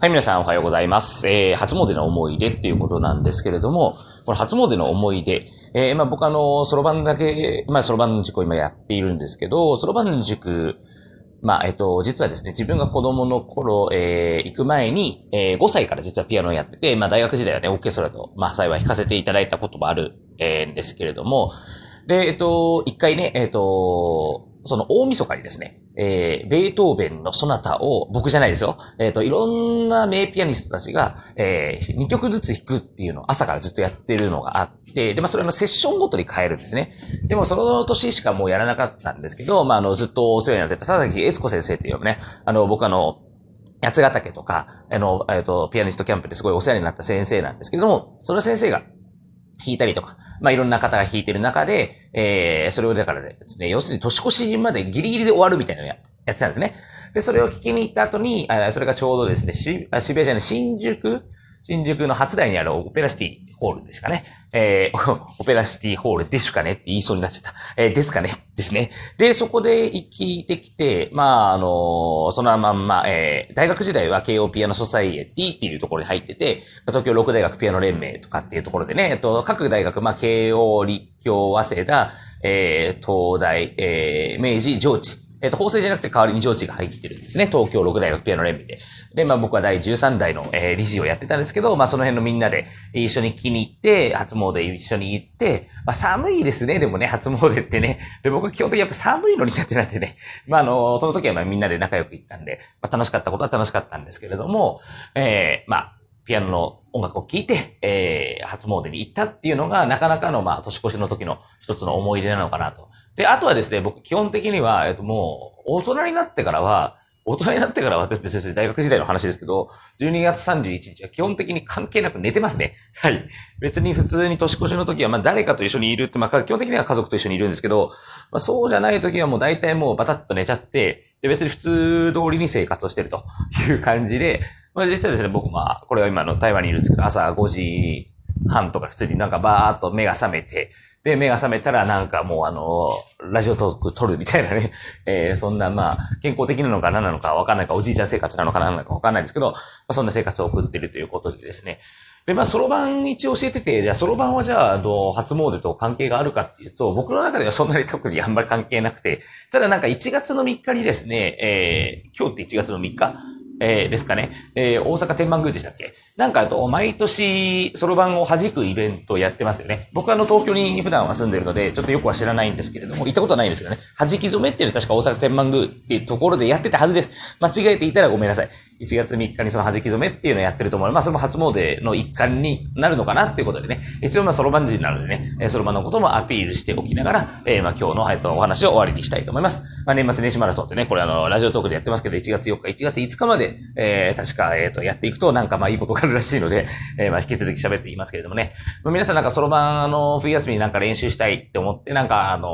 はい、皆さんおはようございます。えー、初詣の思い出っていうことなんですけれども、この初詣の思い出、えー、まあ僕あの、そろばんだけ、まあそろばんの塾を今やっているんですけど、そろばんの塾、まあ、えっと、実はですね、自分が子供の頃、えー、行く前に、えー、5歳から実はピアノをやってて、まあ大学時代はね、オーケストラと、まあ幸い弾かせていただいたこともある、えー、んですけれども、で、えっと、一回ね、えっと、その大晦日にですね、えー、ベートーベンのソナタを、僕じゃないですよ。えっ、ー、と、いろんな名ピアニストたちが、えー、2曲ずつ弾くっていうのを朝からずっとやってるのがあって、で、まあ、それのセッションごとに変えるんですね。でも、その年しかもうやらなかったんですけど、まあ、あの、ずっとお世話になってた佐々木悦子先生っていうね、あの、僕あの、八ヶ岳とか、あの、えっ、ー、と、ピアニストキャンプですごいお世話になった先生なんですけども、その先生が、弾いたりとか、まあ、いろんな方が弾いてる中で、えー、それをだからですね、要するに年越しまでギリギリで終わるみたいなのややってたんですね。で、それを聞きに行った後に、あそれがちょうどですね、し渋谷じゃない、新宿新宿の初台にあるオペラシティホールですかね。えー、オペラシティホールですかねって言いそうになっちゃった。えー、ですかね？ですね。で、そこで聞いてきて、まあ、あのー、そのまんま、えー、大学時代は慶応ピアノソサイエティっていうところに入ってて、東京六大学ピアノ連盟とかっていうところでね、えっと、各大学、まあ、慶応、立教、早稲田、えー、東大、えー、明治、上智、えっ、ー、と、法制じゃなくて代わりに上智が入ってるんですね。東京六大学ピアノ連盟で。で、まあ僕は第13代の、えー、理事をやってたんですけど、まあその辺のみんなで一緒に聞きに行って、初詣一緒に行って、まあ寒いですね、でもね、初詣ってね。で、僕は基本的にやっぱ寒いの苦手なんでね。まああの、その時はまあみんなで仲良く行ったんで、まあ楽しかったことは楽しかったんですけれども、えー、まあ、ピアノの音楽を聴いて、えー、初詣に行ったっていうのが、なかなかの、まあ、年越しの時の一つの思い出なのかなと。で、あとはですね、僕基本的には、えっともう、大人になってからは、大人になってからは私別に大学時代の話ですけど、12月31日は基本的に関係なく寝てますね。はい。別に普通に年越しの時は、まあ誰かと一緒にいるって、まあ基本的には家族と一緒にいるんですけど、まあそうじゃない時はもう大体もうバタッと寝ちゃって、で別に普通通りに生活をしてるという感じで、まあ実はですね、僕まあ、これは今の台湾にいるんですけど、朝5時半とか普通になんかバーっと目が覚めて、で、目が覚めたらなんかもうあの、ラジオトーク撮るみたいなね、えー、そんなまあ、健康的なのか何なのかわかんないか、おじいちゃん生活なのか何なのかわかんないですけど、まあ、そんな生活を送ってるということでですね。で、まあ、そろばん一応教えてて、じゃあ、そろばんはじゃあ、あの、初詣と関係があるかっていうと、僕の中ではそんなに特にあんまり関係なくて、ただなんか1月の3日にですね、えー、今日って1月の3日えー、ですかね。えー、大阪天満宮でしたっけ？なんかあと、毎年、そろばんを弾くイベントをやってますよね。僕はあの、東京に普段は住んでるので、ちょっとよくは知らないんですけれども、行ったことはないんですけどね。弾き染めっていうのは確か大阪天満宮っていうところでやってたはずです。間違えていたらごめんなさい。1月3日にその弾き染めっていうのをやってると思う。まあ、それも初詣の一環になるのかなっていうことでね。一応まあ、そろばん人なのでね、そろばんのこともアピールしておきながら、えー、まあ、今日の、えっと、お話を終わりにしたいと思います。まあ、年末年始マラソンってね、これあの、ラジオトークでやってますけど、1月4日、1月5日まで、えー、確か、えっ、ー、と、やっていくと、なんかまあ、いいことがあるらしいので、えー、まあ、引き続き喋っていますけれどもね。まあ、皆さんなんかそろばん、あの、冬休みになんか練習したいって思って、なんか、あの、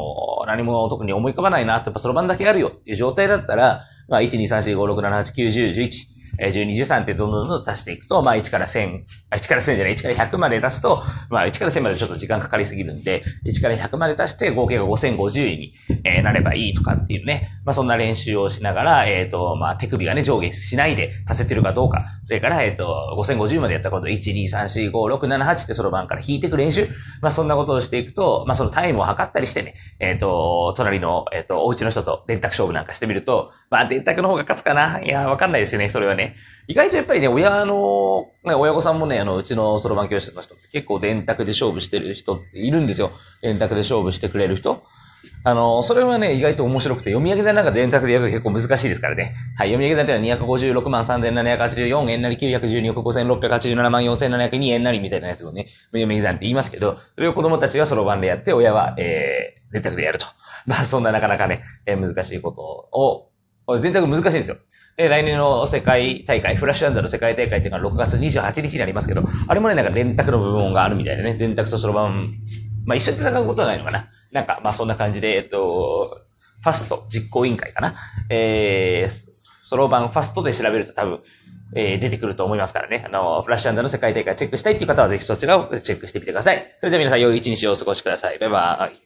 何も特に思い浮かばないな、やっぱそろばんだけあるよっていう状態だったら、まあ、1、2、3、4、5、6、7、8、9、10、11、え12、13ってどんどんどんどん足していくと、まあ1から1000、あ、1から1000じゃない、1から100まで足すと、まあ1から1000までちょっと時間かかりすぎるんで、1から100まで足して合計が5050位に、え、なればいいとかっていうね、まあそんな練習をしながら、えっ、ー、と、まあ手首がね、上下しないで足せてるかどうか、それから、えっ、ー、と、5050までやったこと、1、2、3、4、5、6、7、8ってそろばんから引いていく練習、まあそんなことをしていくと、まあそのタイムを測ったりしてね、えっ、と、隣の、えっ、と、お家の人と電卓勝負なんかしてみると、まあ電卓の方が勝つかな。いや、わかんないですよね、それはね。ね意外とやっぱりね、親の、ね、親御さんもね、あの、うちのそろばん教室の人って結構電卓で勝負してる人っているんですよ。電卓で勝負してくれる人。あの、それはね、意外と面白くて、読み上げ算なんか電卓でやると結構難しいですからね。はい、読み上げ算っていうのは256万3784円なり912億5687万4702円なりみたいなやつをね、読み上げ算って言いますけど、それを子供たちはそろばんでやって、親は、えー、電卓でやると。まあ、そんななかなかね、えー、難しいことを、電卓難しいんですよ。え来年の世界大会、フラッシュアンザの世界大会っていうのは6月28日にありますけど、あれもね、なんか電卓の部門があるみたいでね、電卓とそろばん、まあ一緒に戦うことはないのかな。なんか、まあそんな感じで、えっと、ファスト実行委員会かな。えー、そろばんファストで調べると多分、えー、出てくると思いますからね。あの、フラッシュアンザの世界大会チェックしたいっていう方はぜひそちらをチェックしてみてください。それでは皆さん良い一日をお過ごしください。バイバーイ。